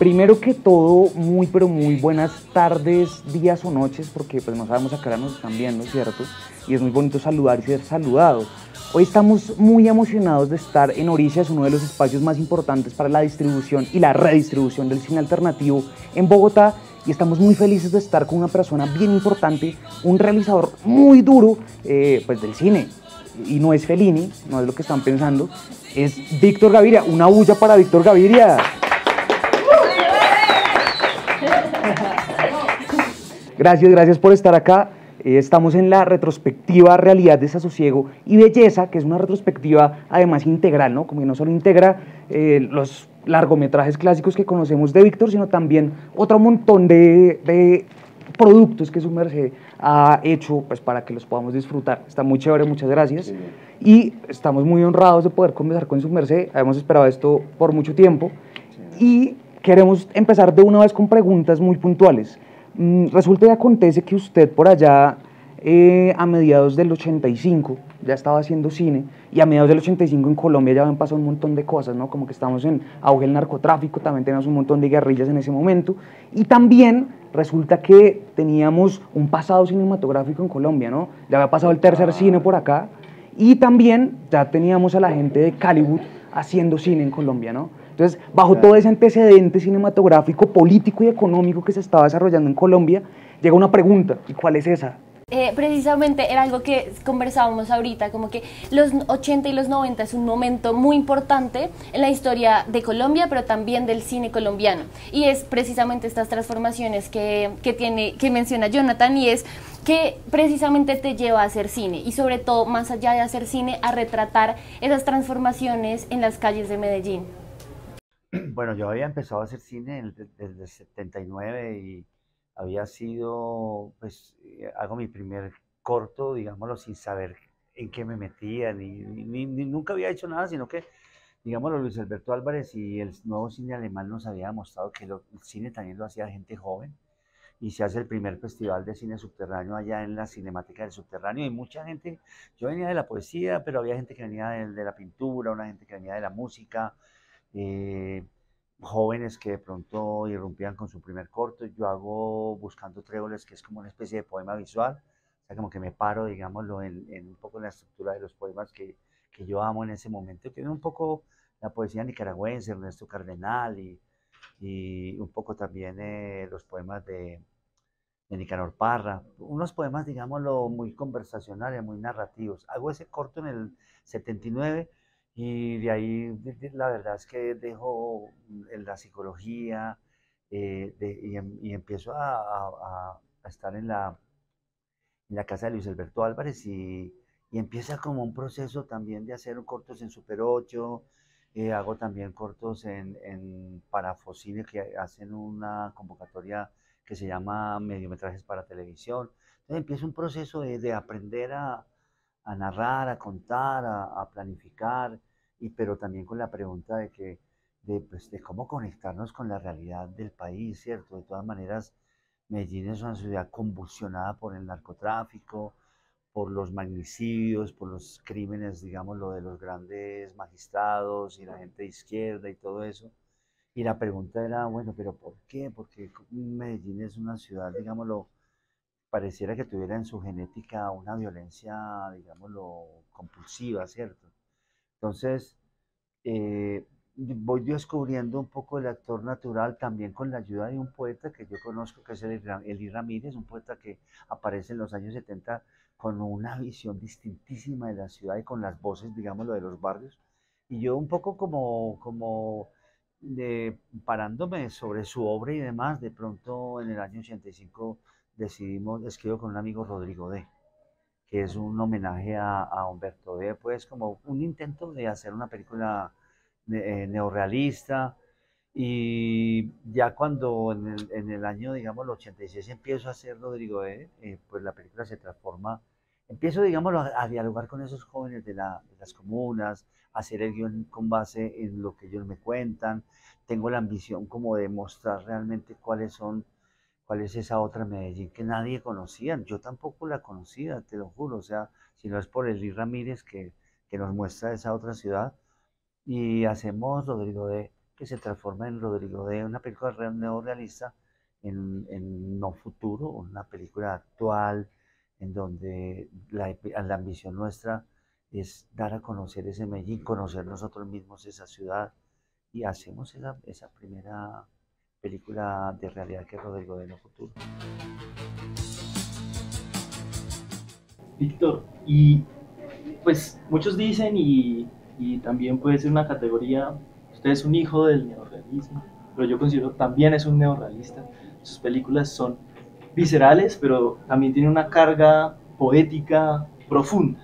Primero que todo, muy pero muy buenas tardes, días o noches, porque pues no sabemos a qué hora nos están viendo, ¿cierto? Y es muy bonito saludar y ser saludados. Hoy estamos muy emocionados de estar en Oricias, uno de los espacios más importantes para la distribución y la redistribución del cine alternativo en Bogotá. Y estamos muy felices de estar con una persona bien importante, un realizador muy duro eh, pues del cine. Y no es Fellini, no es lo que están pensando, es Víctor Gaviria. Una bulla para Víctor Gaviria. Gracias, gracias por estar acá. Eh, estamos en la retrospectiva Realidad, Desasosiego y Belleza, que es una retrospectiva además integral, ¿no? Como que no solo integra eh, los largometrajes clásicos que conocemos de Víctor, sino también otro montón de, productos que su merced ha hecho pues, para que los podamos disfrutar. Está muy chévere, muchas gracias. Y estamos muy honrados de poder conversar con su merced. Hemos esperado esto por mucho tiempo. Y queremos empezar de una vez con preguntas muy puntuales. Mm, resulta y acontece que usted por allá, eh, a mediados del 85, ya estaba haciendo cine, y a mediados del 85 en Colombia ya habían pasado un montón de cosas, ¿no? Como que estamos en auge del narcotráfico, también teníamos un montón de guerrillas en ese momento, y también resulta que teníamos un pasado cinematográfico en Colombia, ¿no? Ya había pasado el tercer cine por acá, y también ya teníamos a la gente de Caliwood haciendo cine en Colombia, ¿no? Entonces, bajo todo ese antecedente cinematográfico, político y económico que se estaba desarrollando en Colombia, llega una pregunta, ¿y cuál es esa? Eh, precisamente era algo que conversábamos ahorita, como que los 80 y los 90 es un momento muy importante en la historia de Colombia, pero también del cine colombiano. Y es precisamente estas transformaciones que, que, tiene, que menciona Jonathan y es que precisamente te lleva a hacer cine y sobre todo, más allá de hacer cine, a retratar esas transformaciones en las calles de Medellín. Bueno, yo había empezado a hacer cine desde el 79 y había sido, pues, eh, hago mi primer corto, digámoslo, sin saber en qué me metía, ni, nunca había hecho nada, sino que, digámoslo, Luis Alberto Álvarez y el nuevo cine alemán nos había mostrado que el cine también lo hacía gente joven y se hace el primer festival de cine subterráneo allá en la Cinemática del Subterráneo y mucha gente, yo venía de la poesía, pero había gente que venía de la pintura, una gente que venía de la música, eh, jóvenes que de pronto irrumpían con su primer corto. Yo hago Buscando Tréboles, que es como una especie de poema visual, o sea, como que me paro, digámoslo, en, un poco en la estructura de los poemas que, que, yo amo en ese momento, que es un poco la poesía nicaragüense, Ernesto Cardenal, y, y un poco también eh, los poemas de, de Nicanor Parra, unos poemas, digámoslo, muy conversacionales, muy narrativos. Hago ese corto en el 79 y de ahí, la verdad es que dejo mm, la psicología eh, em, y, empiezo a, estar en la, en la casa de Luis Alberto Álvarez y, empieza como un proceso también de hacer cortos en Super 8. Eh, hago también cortos en, en Parafocine que hacen una convocatoria que se llama Mediometrajes para Televisión. Entonces empieza un proceso de aprender a, a narrar, a contar, a, planificar, y, pero también con la pregunta de, que, de, pues, de cómo conectarnos con la realidad del país, ¿cierto? De todas maneras, Medellín es una ciudad convulsionada por el narcotráfico, por los magnicidios, por los crímenes, digamos, lo de los grandes magistrados y la gente de izquierda y todo eso. Y la pregunta era, bueno, pero ¿por qué? Porque Medellín es una ciudad, digámoslo, pareciera que tuviera en su genética una violencia, digámoslo, compulsiva, ¿cierto? Entonces, eh, voy descubriendo un poco el actor natural también con la ayuda de un poeta que yo conozco, que es Eli Ramírez, un poeta que aparece en los años 70 con una visión distintísima de la ciudad y con las voces, digámoslo, de los barrios. Y yo un poco como, como de, parándome sobre su obra y demás, de pronto en el año 85 decidimos, escribo con un amigo Rodrigo D, que es un homenaje a, Humberto D, pues como un intento de hacer una película eh, neorrealista. Y ya cuando en el, en el, año, digamos, el 86 empiezo a hacer Rodrigo D, eh, pues la película se transforma, empiezo, digamos, a, dialogar con esos jóvenes de, la, de las comunas, a hacer el guion con base en lo que ellos me cuentan. Tengo la ambición como de mostrar realmente cuáles son cuál es esa otra Medellín que nadie conocía. Yo tampoco la conocía, te lo juro. O sea, si no es por Eli Ramírez que, que nos muestra esa otra ciudad. Y hacemos, Rodrigo, de que se transforma en Rodrigo de una película neorealista en, en no futuro, una película actual, en donde la, la, ambición nuestra es dar a conocer ese Medellín, conocer nosotros mismos esa ciudad, y hacemos esa, esa primera película de realidad que es Rodrigo de no futuro. Víctor, y pues muchos dicen, y, y también puede ser una categoría, usted es un hijo del neorrealismo, pero yo considero también es un neorrealista. Sus películas son viscerales, pero también tienen una carga poética profunda.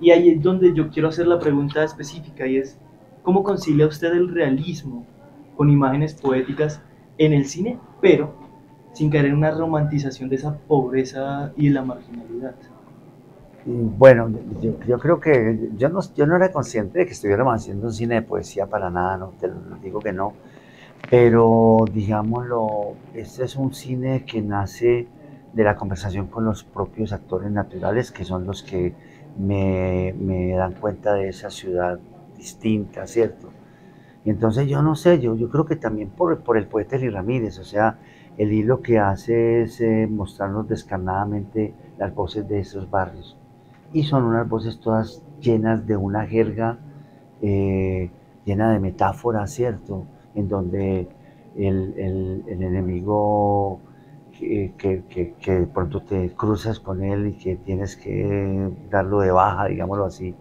Y ahí es donde yo quiero hacer la pregunta específica y es, ¿cómo concilia usted el realismo con imágenes poéticas en el cine, pero sin caer en una romantización de esa pobreza y de la marginalidad? Bueno, yo, creo que yo no, yo no era consciente de que estuviéramos haciendo un cine de poesía para nada, no te digo que no, pero digámoslo, este es un cine que nace de la conversación con los propios actores naturales, que son los que me, me dan cuenta de esa ciudad distinta, ¿cierto? Y entonces yo no sé, yo, yo creo que también por, por el poeta Eli Ramírez, o sea, el hilo que hace es eh, mostrarnos descarnadamente las voces de esos barrios y son unas voces todas llenas de una jerga, eh, llena de metáforas, ¿cierto? En donde el, el, enemigo que, que, que, de pronto te cruzas con él y que tienes que darlo de baja, digámoslo así,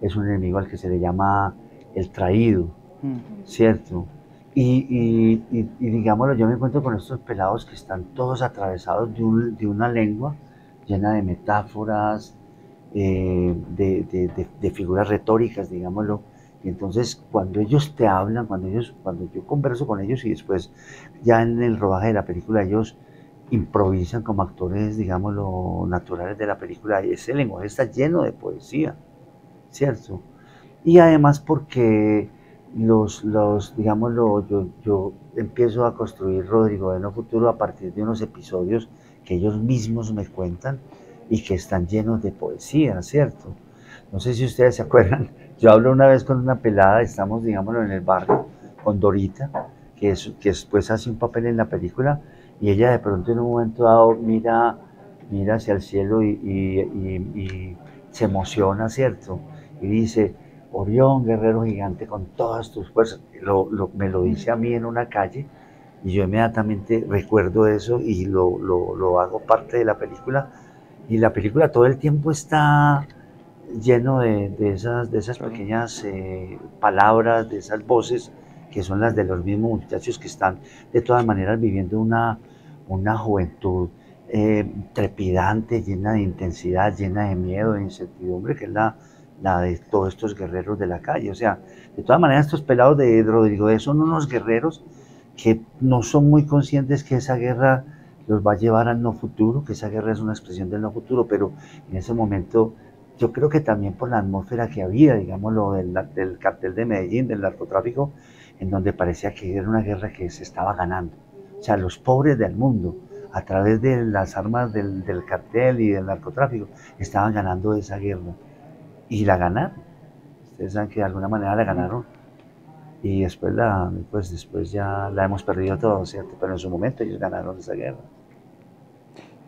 es un enemigo al que se le llama el traído, ¿cierto? Y, y, y, digámoslo, yo me encuentro con estos pelados que están todos atravesados de, un, de una lengua llena de metáforas, eh, de, figuras retóricas, digámoslo. Y entonces cuando ellos te hablan, cuando, ellos, cuando yo converso con ellos y después ya en el rodaje de la película ellos improvisan como actores, digámoslo, naturales de la película, ese lenguaje está lleno de poesía, ¿cierto? Y además porque los, los digámoslo, yo, yo empiezo a construir Rodrigo de No Futuro a partir de unos episodios que ellos mismos me cuentan y que están llenos de poesía, ¿cierto? No sé si ustedes se acuerdan, yo hablo una vez con una pelada, estamos, digámoslo, en el barrio, con Dorita, que, es, que después hace un papel en la película, y ella de pronto en un momento dado mira, mira hacia el cielo y, y, se emociona, ¿cierto? Y dice, Orión, guerrero gigante, con todas tus fuerzas. Lo, lo, me lo dice a mí en una calle y yo inmediatamente recuerdo eso y lo, lo hago parte de la película y la película todo el tiempo está lleno de, esas, de esas pequeñas eh, palabras, de esas voces que son las de los mismos muchachos que están de todas maneras viviendo una, una juventud eh, trepidante, llena de intensidad, llena de miedo, de incertidumbre, que es la, la de todos estos guerreros de la calle. O sea, de todas maneras estos pelados de Rodrigo de son unos guerreros que no son muy conscientes que esa guerra los va a llevar al no futuro, que esa guerra es una expresión del no futuro, pero en ese momento yo creo que también por la atmósfera que había, digamos, lo del, del cartel de Medellín, del narcotráfico, en donde parecía que era una guerra que se estaba ganando. O sea, los pobres del mundo, a través de las armas del, del cartel y del narcotráfico, estaban ganando esa guerra. Y la ganaron. Ustedes saben que de alguna manera la ganaron y después la pues después ya la hemos perdido todo, ¿cierto? Pero en su momento ellos ganaron esa guerra.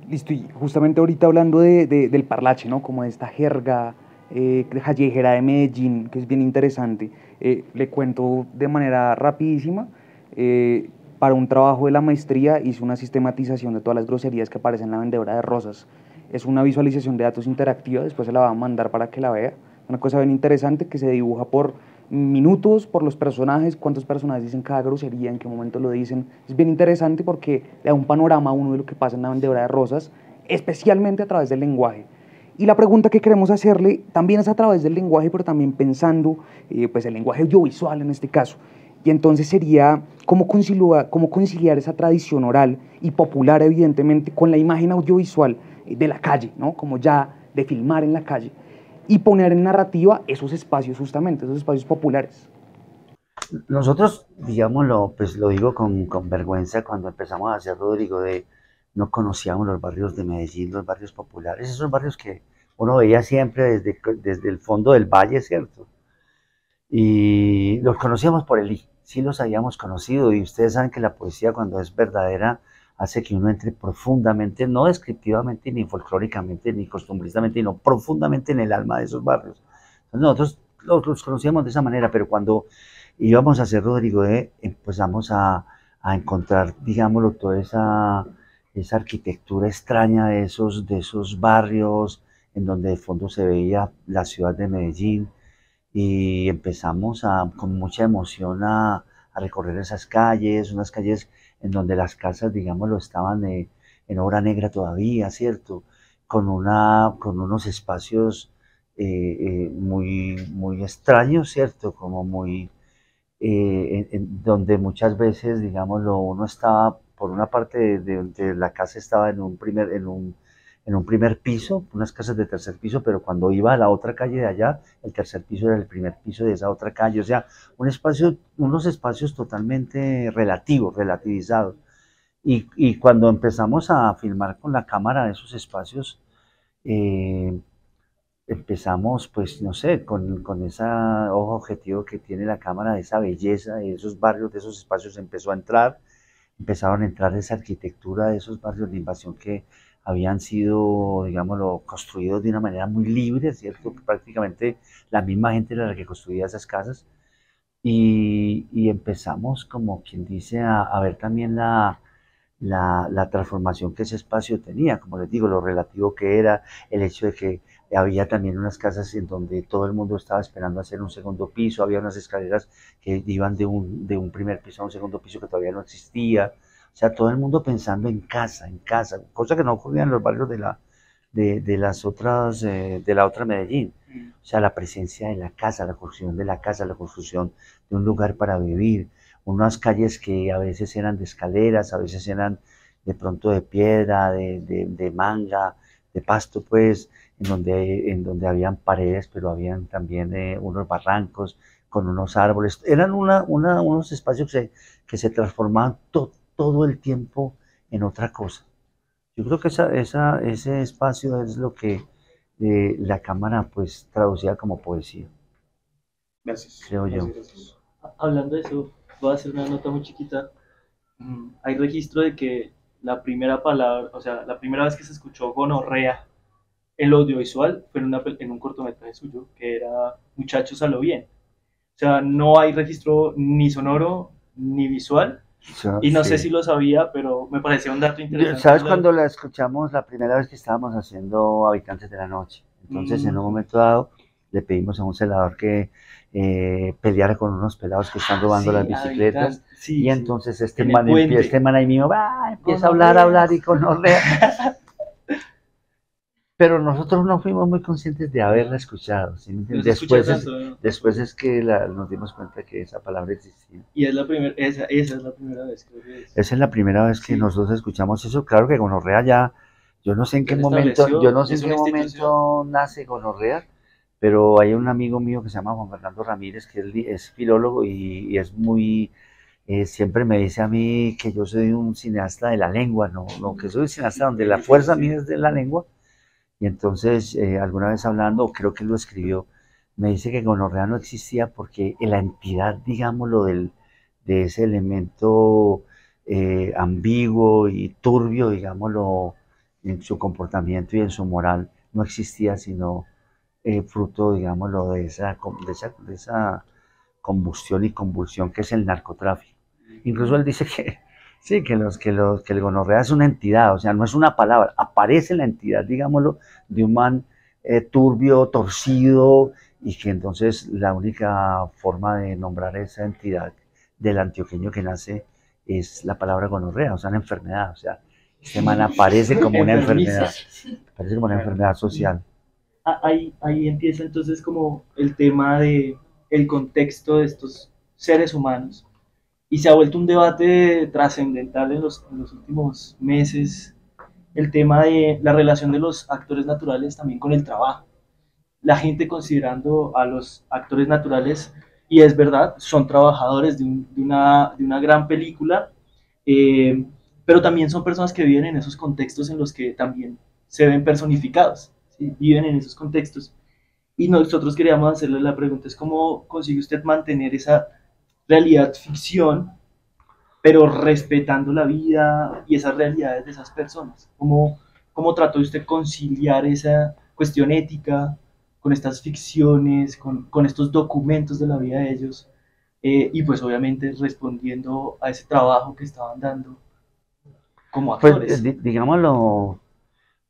Listo, y justamente ahorita hablando de, del parlache, ¿no? Como de esta jerga eh, callejera de Medellín, que es bien interesante, eh, le cuento de manera rapidísima. Eh, para un trabajo de la maestría hice una sistematización de todas las groserías que aparecen en la vendedora de rosas. Es una visualización de datos interactiva, después se la va a mandar para que la vea. Una cosa bien interesante que se dibuja por minutos por los personajes, cuántos personajes dicen cada grosería, en qué momento lo dicen. Es bien interesante porque le da un panorama a uno de lo que pasa en la vendedora de rosas, especialmente a través del lenguaje. Y la pregunta que queremos hacerle también es a través del lenguaje, pero también pensando eh, pues el lenguaje audiovisual en este caso. Y entonces sería cómo conciliar, cómo conciliar esa tradición oral y popular, evidentemente, con la imagen audiovisual de la calle, ¿no? como ya de filmar en la calle y poner en narrativa esos espacios justamente, esos espacios populares. Nosotros, digámoslo, pues lo digo con, con, vergüenza, cuando empezamos a hacer Rodrigo, de no conocíamos los barrios de Medellín, los barrios populares, esos barrios que uno veía siempre desde, desde el fondo del valle, ¿cierto? Y los conocíamos por el I, sí los habíamos conocido y ustedes saben que la poesía cuando es verdadera hace que uno entre profundamente, no descriptivamente, ni folclóricamente, ni costumbristamente, sino profundamente en el alma de esos barrios. nosotros los, conocíamos de esa manera, pero cuando íbamos a hacer Rodrigo E, empezamos a, a encontrar, digámoslo, toda esa, esa arquitectura extraña de esos, de esos barrios en donde de fondo se veía la ciudad de Medellín y empezamos a, con mucha emoción a, a recorrer esas calles, unas calles en donde las casas, digámoslo, estaban eh, en obra negra todavía, ¿cierto? Con, una, con unos espacios eh, eh, muy, muy extraños, ¿cierto? Como muy, en, donde muchas veces, digámoslo, uno estaba, por una parte de, la casa estaba en un primer, en un, en un primer piso, unas casas de tercer piso, pero cuando iba a la otra calle de allá, el tercer piso era el primer piso de esa otra calle, o sea, un espacio, unos espacios totalmente relativos, relativizados. Y, cuando empezamos a filmar con la cámara esos espacios, eh, empezamos, pues, no sé, con, con ese ojo objetivo que tiene la cámara, de esa belleza, de esos barrios, de esos espacios, empezó a entrar, empezaron a entrar esa arquitectura de esos barrios de invasión que habían sido, digámoslo, construidos de una manera muy libre, ¿cierto? Prácticamente la misma gente era la que construía esas casas. Y, empezamos, como quien dice, a, ver también la, la, transformación que ese espacio tenía, como les digo, lo relativo que era, el hecho de que había también unas casas en donde todo el mundo estaba esperando hacer un segundo piso, había unas escaleras que iban de un, de un primer piso a un segundo piso que todavía no existía, sea, todo el mundo pensando en casa, en casa, cosa que no ocurría en los barrios de la, de, las otras, eh, de la otra Medellín. Mm. O sea, la presencia de la casa, la construcción de la casa, la construcción de un lugar para vivir, unas calles que a veces eran de escaleras, a veces eran de pronto de piedra, de, manga, de pasto, pues, en donde, en donde habían paredes, pero habían también eh, unos barrancos con unos árboles. Eran una, unos espacios que se, que se transformaban totalmente todo el tiempo en otra cosa. Yo creo que esa, esa, ese espacio es lo que eh, la cámara pues traducía como poesía. Gracias. Creo yo. Hablando de eso, voy a hacer una nota muy chiquita. Mm, hay registro de que la primera palabra, o sea, la primera vez que se escuchó gonorrea en lo audiovisual fue en, una, en un cortometraje suyo que era Muchachos a lo bien. O sea, no hay registro ni sonoro ni visual, y no sé si lo sabía, pero me pareció un dato interesante. ¿Sabes cuando la escuchamos la primera vez que estábamos haciendo Habitantes de la Noche? Entonces, en un mm. momento dado, le pedimos a un celador que eh, peleara con unos pelados que están robando las bicicletas. y entonces este man, empieza, este man ahí mismo va, empieza a hablar, a hablar y con pero nosotros no fuimos muy conscientes de haberla escuchado. Después, es, después es que nos dimos cuenta que esa palabra existía. Y es la primera, esa, esa, es la primera vez que Esa es la primera vez que nosotros escuchamos eso. Claro que Gonorrea ya, yo no sé en qué momento, yo no sé en qué momento nace Gonorrea, pero hay un amigo mío que se llama Juan Fernando Ramírez, que es, filólogo y, es muy, eh, siempre me dice a mí que yo soy un cineasta de la lengua, no, no que soy un cineasta donde la fuerza mía es de la lengua y entonces, eh, alguna vez hablando, creo que lo escribió, me dice que gonorrea no existía porque la entidad, digámoslo, del, de ese elemento eh, ambiguo y turbio, digámoslo, en su comportamiento y en su moral, no existía sino eh, fruto, digámoslo, de esa, de, esa, de esa combustión y convulsión que es el narcotráfico. Incluso él dice que Sí, que, los, que, los, que el gonorrea es una entidad, o sea, no es una palabra, aparece la entidad, digámoslo, de un man eh, turbio, torcido, y que entonces la única forma de nombrar esa entidad del antioqueño que nace es la palabra gonorrea, o sea, una enfermedad, o sea, este man aparece como una enfermedad, aparece como una enfermedad social. Ah, ahí, ahí empieza entonces como el tema de el contexto de estos seres humanos y se ha vuelto un debate trascendental en los, últimos meses el tema de la relación de los actores naturales también con el trabajo. La gente considerando a los actores naturales, y es verdad, son trabajadores de, una, de una, gran película, eh, pero también son personas que viven en esos contextos en los que también se ven personificados, viven en esos contextos. Y nosotros queríamos hacerle la pregunta, es cómo consigue usted mantener esa realidad ficción, pero respetando la vida y esas realidades de esas personas. ¿Cómo, cómo trató usted conciliar esa cuestión ética con estas ficciones, con, con estos documentos de la vida de ellos? Eh, y pues obviamente respondiendo a ese trabajo que estaban dando como Pues actores. di- digámoslo,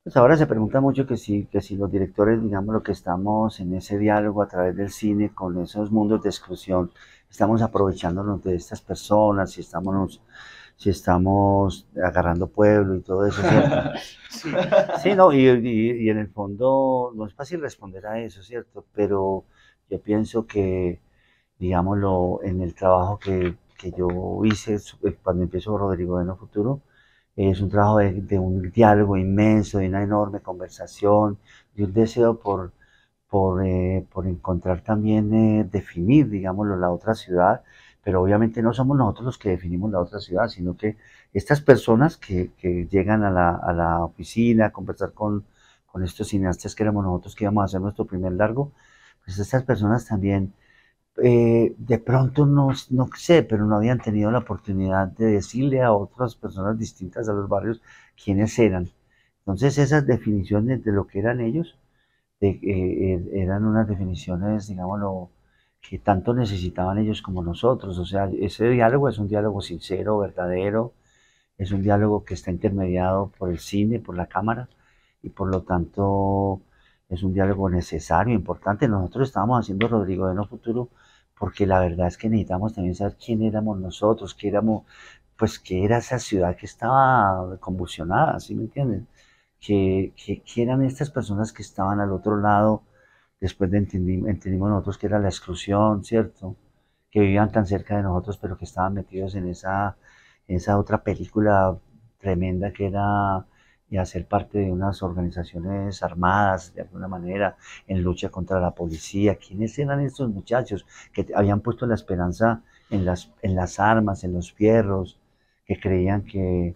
pues ahora se pregunta mucho que si, que si los directores, digamos lo que estamos en ese diálogo a través del cine con esos mundos de exclusión, estamos aprovechándonos de estas personas, si estamos, si estamos agarrando pueblo y todo eso, ¿cierto? Sí. Sí, no, y, y- y en el fondo no es fácil responder a eso, ¿cierto? Pero yo pienso que, digámoslo, en el trabajo que, que yo hice eh, cuando empiezo Rodrigo Bueno Futuro, es un trabajo de, de un diálogo inmenso, de una enorme conversación, de un deseo por, por, eh, por encontrar también, eh, definir, digámoslo, la otra ciudad, pero obviamente no somos nosotros los que definimos la otra ciudad, sino que estas personas que, que llegan a la, a la oficina a conversar con, con estos cineastas que éramos nosotros que íbamos a hacer nuestro primer largo, pues estas personas también eh, de pronto no, no sé, pero no habían tenido la oportunidad de decirle a otras personas distintas a los barrios quiénes eran. Entonces esas definiciones de lo que eran ellos eh, eh, eran unas definiciones, digámoslo, que tanto necesitaban ellos como nosotros. O sea, ese diálogo es un diálogo sincero, verdadero, es un diálogo que está intermediado por el cine, por la cámara, y por lo tanto es un diálogo necesario, importante. Nosotros estábamos haciendo Rodrigo de No Futuro porque la verdad es que necesitamos también saber quién éramos nosotros, qué éramos, pues qué era esa ciudad que estaba convulsionada, ¿sí me entienden? Que, que, eran estas personas que estaban al otro lado, después de entendí- entendimos nosotros que era la exclusión, ¿cierto? Que vivían tan cerca de nosotros, pero que estaban metidos en esa, en esa otra película tremenda que era y hacer parte de unas organizaciones armadas de alguna manera en lucha contra la policía. ¿Quiénes eran estos muchachos que habían puesto la esperanza en las, en las armas, en los fierros, que creían que,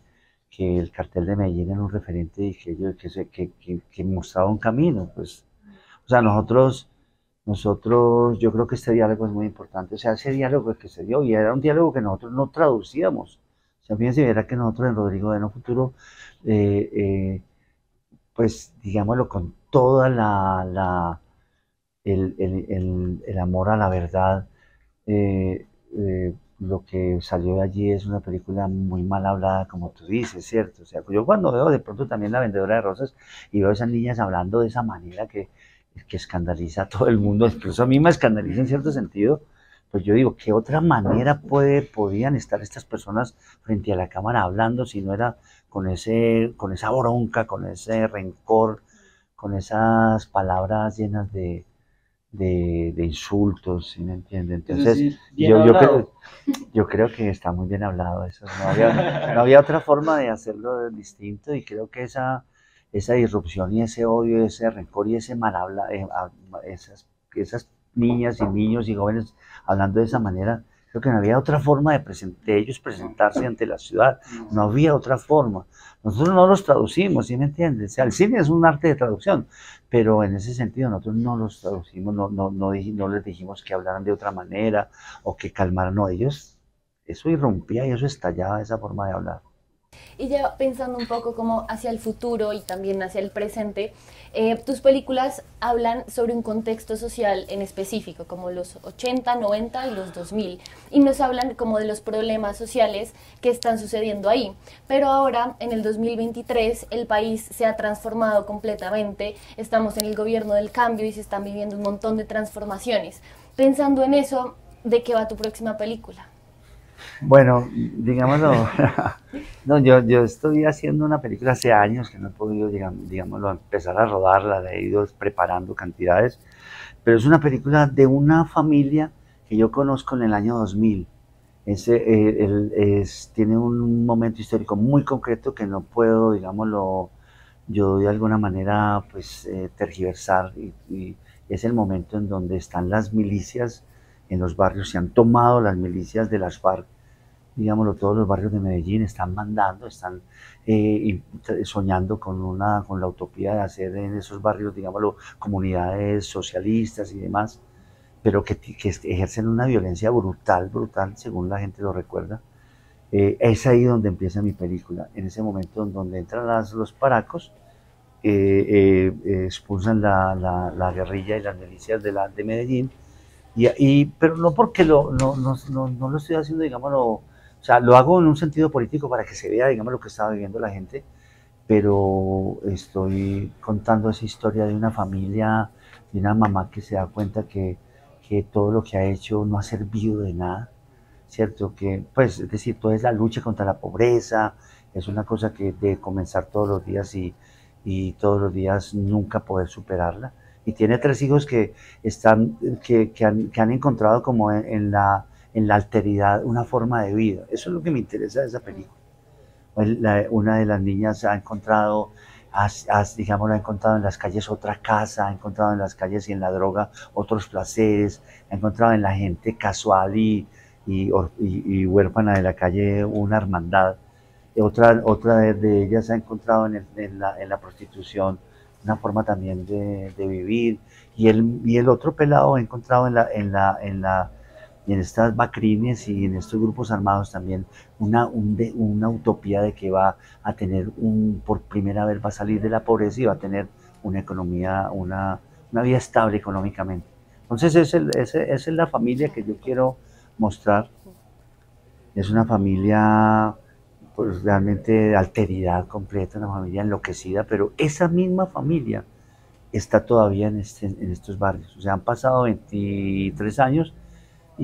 que el cartel de Medellín era un referente y que, que- que mostraba un camino? Pues, o sea, nosotros, nosotros, yo creo que este diálogo es muy importante. O sea, ese diálogo que se dio y era un diálogo que nosotros no traducíamos. O sea, fíjense, verá que nosotros en Rodrigo de No Futuro eh, eh, pues digámoslo con toda la, el, amor a la verdad, eh, lo que salió de allí es una película muy mal hablada, como tú dices, ¿cierto? O sea, yo cuando veo de pronto también La Vendedora de Rosas y veo a esas niñas hablando de esa manera que, que escandaliza a todo el mundo, incluso a mí me escandaliza en cierto sentido, pues yo digo, ¿qué otra manera puede, podían estar estas personas frente a la cámara hablando si no era con, ese, con esa bronca, con ese rencor, con esas palabras llenas de, de, de insultos, ¿sí me entiende? Es Entonces, yo, yo, creo, yo creo que está muy bien hablado eso. No había, no había otra forma de hacerlo distinto y creo que esa, esa disrupción y ese odio, ese rencor y ese mal habla, eh, a- esas, esas niñas y niños y jóvenes hablando de esa manera, creo que no había otra forma de, presen- de ellos presentarse ante la ciudad. No había otra forma. Nosotros no los traducimos, ¿sí me entiendes? O sea, el cine es un arte de traducción, pero en ese sentido nosotros no los traducimos, no, no, no, no les dijimos que hablaran de otra manera o que calmaran, no, ellos, eso irrumpía y eso estallaba esa forma de hablar. Y ya pensando un poco como hacia el futuro y también hacia el presente, eh, tus películas hablan sobre un contexto social en específico, como los 80, 90 y los 2000, y nos hablan como de los problemas sociales que están sucediendo ahí. Pero ahora, en el 2023, el país se ha transformado completamente, estamos en el gobierno del cambio y se están viviendo un montón de transformaciones. Pensando en eso, ¿de qué va tu próxima película? Bueno, digámoslo, no, yo, yo estoy haciendo una película hace años que no he podido, digámoslo, empezar a rodarla, la he ido preparando cantidades, pero es una película de una familia que yo conozco en el año 2000. Ese, eh, es, tiene un momento histórico muy concreto que no puedo, digámoslo, yo de alguna manera, pues, eh, tergiversar y, y es el momento en donde están las milicias en los barrios, se han tomado las milicias de las FARC, digámoslo, todos los barrios de Medellín están mandando, están eh, soñando con, una, con la utopía de hacer en esos barrios, digámoslo, comunidades socialistas y demás. pero que, que ejercen una violencia brutal, brutal, según la gente lo recuerda. Eh, es ahí donde empieza mi película, en ese momento donde entran las, los paracos, eh, eh, expulsan la, la, la, guerrilla y las milicias de, la, de Medellín, y, y, pero no porque lo, no, no, no, no lo estoy haciendo, digámoslo, o sea, lo hago en un sentido político para que se vea, digamos, lo que estaba viviendo la gente, pero estoy contando esa historia de una familia, de una mamá que se da cuenta que, que todo lo que ha hecho no ha servido de nada, ¿cierto? Que, pues, es decir, toda es la lucha contra la pobreza, es una cosa que de comenzar todos los días y, y todos los días nunca poder superarla. Y tiene tres hijos que, están, que, que, han, que han, encontrado como en, en, la, en la alteridad una forma de vida. Eso es lo que me interesa de esa película. La, una de las niñas ha encontrado, has, has, digamos, ha encontrado en las calles otra casa, ha encontrado en las calles y en la droga otros placeres, ha encontrado en la gente casual y, y, huérfana de la calle una hermandad. Otra, otra de, de ellas ha encontrado en, la, en, la, prostitución una forma también de, de, vivir. Y el, y el otro pelado ha encontrado en, la, en, la, en estas bacrines y en estos grupos armados también una, un de, una utopía de que va a tener un, por primera vez va a salir de la pobreza y va a tener una economía, una, una vida estable económicamente. Entonces es, ese, esa es la familia que yo quiero mostrar. Es una familia pues realmente de alteridad completa, una familia enloquecida, pero esa misma familia está todavía en, este, en estos barrios. O sea, han pasado 23 años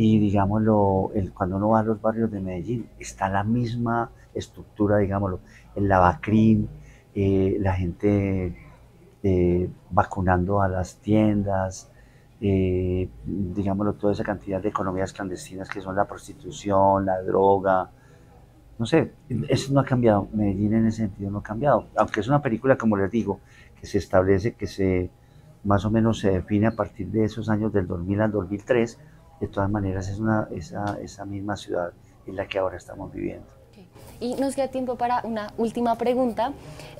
y digámoslo, cuando uno va a los barrios de Medellín, está la misma estructura, digámoslo, el lavacrín, eh, la gente eh, vacunando a las tiendas, eh, digámoslo, toda esa cantidad de economías clandestinas que son la prostitución, la droga, no sé, eso no ha cambiado, Medellín en ese sentido no ha cambiado, aunque es una película, como les digo, que se establece, que se más o menos se define a partir de esos años del 2000 al 2003, de todas maneras es esa, misma ciudad en la que ahora estamos viviendo. Y nos queda tiempo para una última pregunta.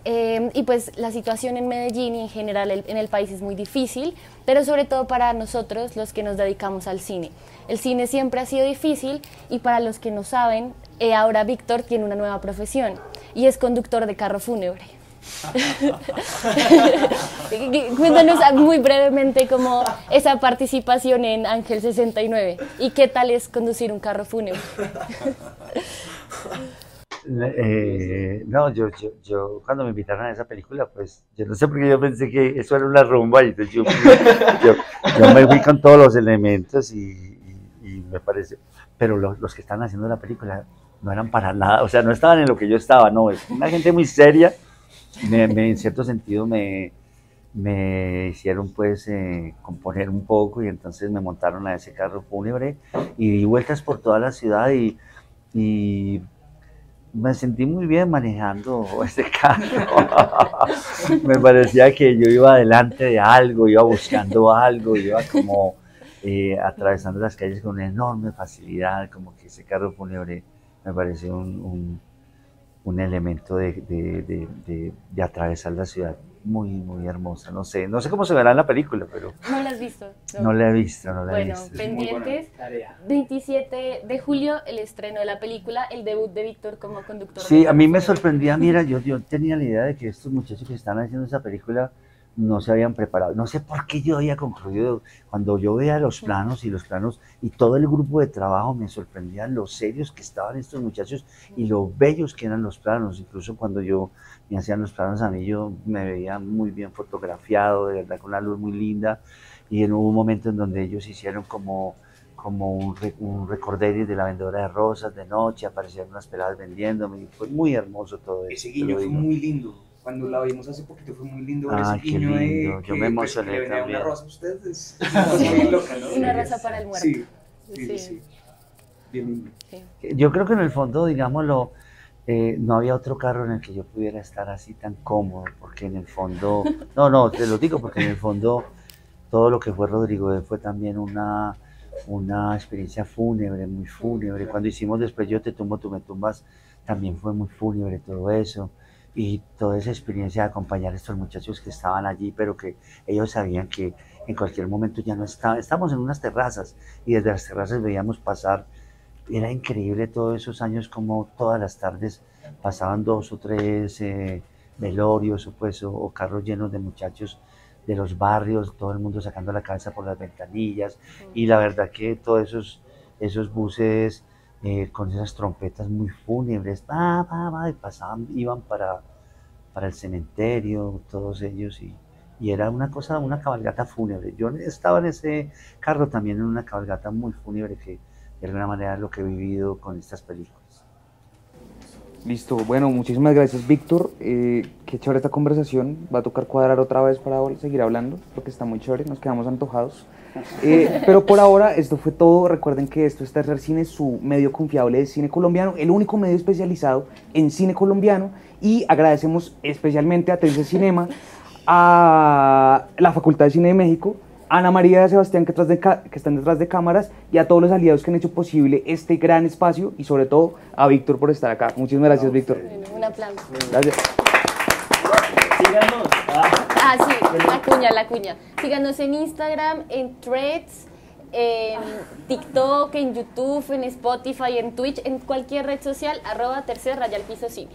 Eh, y pues la situación en Medellín y en general en el país es muy difícil, pero sobre todo para nosotros los que nos dedicamos al cine. El cine siempre ha sido difícil y para los que no saben, eh, ahora Víctor tiene una nueva profesión y es conductor de carro fúnebre. Cuéntanos muy brevemente cómo esa participación en Ángel 69 y qué tal es conducir un carro fúnebre. Eh, no, yo, yo, yo, cuando me invitaron a esa película, pues yo no sé por qué yo pensé que eso era una rumba y entonces yo, yo, me fui con todos los elementos y me parece, pero los, los, que están haciendo la película no eran para nada, o sea, no estaban en lo que yo estaba, no, es una gente muy seria, me, en cierto sentido me, me hicieron pues eh, componer un poco y entonces me montaron a ese carro fúnebre y di vueltas por toda la ciudad y, y me sentí muy bien manejando ese carro. me parecía que yo iba adelante de algo, iba buscando algo, iba como eh, atravesando las calles con una enorme facilidad, como que ese carro fúnebre me pareció un, un elemento de, de, de, de, atravesar la ciudad muy, muy hermosa. No sé, no sé cómo se verá en la película, pero... No la has visto. No, no la he visto, no la bueno, he visto. pendientes. 27 de julio, el estreno de la película, el debut de Víctor como conductor. Sí, a mí me sorprendía, mira, yo, yo tenía la idea de que estos muchachos que están haciendo esa película no se habían preparado. No sé por qué yo había concluido, cuando yo veía los planos y los planos y todo el grupo de trabajo me sorprendía lo serios que estaban estos muchachos y lo bellos que eran los planos. Incluso cuando yo me hacían los planos a mí, yo me veía muy bien fotografiado, de verdad, con una luz muy linda. Y en un momento en donde ellos hicieron como, como un, un recorderis de la vendedora de rosas de noche, aparecieron unas peladas vendiéndome, y fue muy hermoso todo eso. Ese guiño fue muy lindo cuando la vimos hace poquito fue muy lindo ver ah, ese guiño de Yo que, me emocioné pues, que una rosa a ustedes. Es una cosa muy loca, ¿no? Una rosa para el muerto. Sí, sí, sí. sí. Bien lindo. Sí. Yo creo que en el fondo, digámoslo, eh, no había otro carro en el que yo pudiera estar así tan cómodo, porque en el fondo, no, no, te lo digo porque en el fondo todo lo que fue Rodrigo fue también una, una experiencia fúnebre, muy fúnebre. Cuando hicimos después Yo te tumbo, tú me tumbas, también fue muy fúnebre todo eso y toda esa experiencia de acompañar a estos muchachos que estaban allí, pero que ellos sabían que en cualquier momento ya no está. Estamos en unas terrazas y desde las terrazas veíamos pasar. Era increíble todos esos años como todas las tardes pasaban dos o tres eh, velorios o, pues, o, carros llenos de muchachos de los barrios, todo el mundo sacando la cabeza por las ventanillas y la verdad que todos esos, esos buses eh, con esas trompetas muy fúnebres, y pasaban, iban para, para el cementerio, todos ellos y, y era una cosa, una cabalgata fúnebre. Yo estaba en ese carro también en una cabalgata muy fúnebre que de alguna manera es lo que he vivido con estas películas. Listo, bueno, muchísimas gracias Víctor, eh, qué chévere esta conversación, va a tocar cuadrar otra vez para seguir hablando, porque está muy chévere, nos quedamos antojados. Eh, pero por ahora esto fue todo, recuerden que esto es Tercer Cine, su medio confiable de cine colombiano, el único medio especializado en cine colombiano, y agradecemos especialmente a Tercer Cinema, a la Facultad de Cine de México, a Ana María de Sebastián que, que, están detrás de cámaras y a todos los aliados que han hecho posible este gran espacio y sobre todo a Víctor por estar acá. Muchísimas gracias, Víctor. un aplauso. Gracias. Síganos. Ah, sí, la cuña, la cuña. Síganos en Instagram, en Threads, en TikTok, en YouTube, en Spotify, en Twitch, en cualquier red social, arroba tercer rayal piso cine.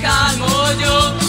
calmo yo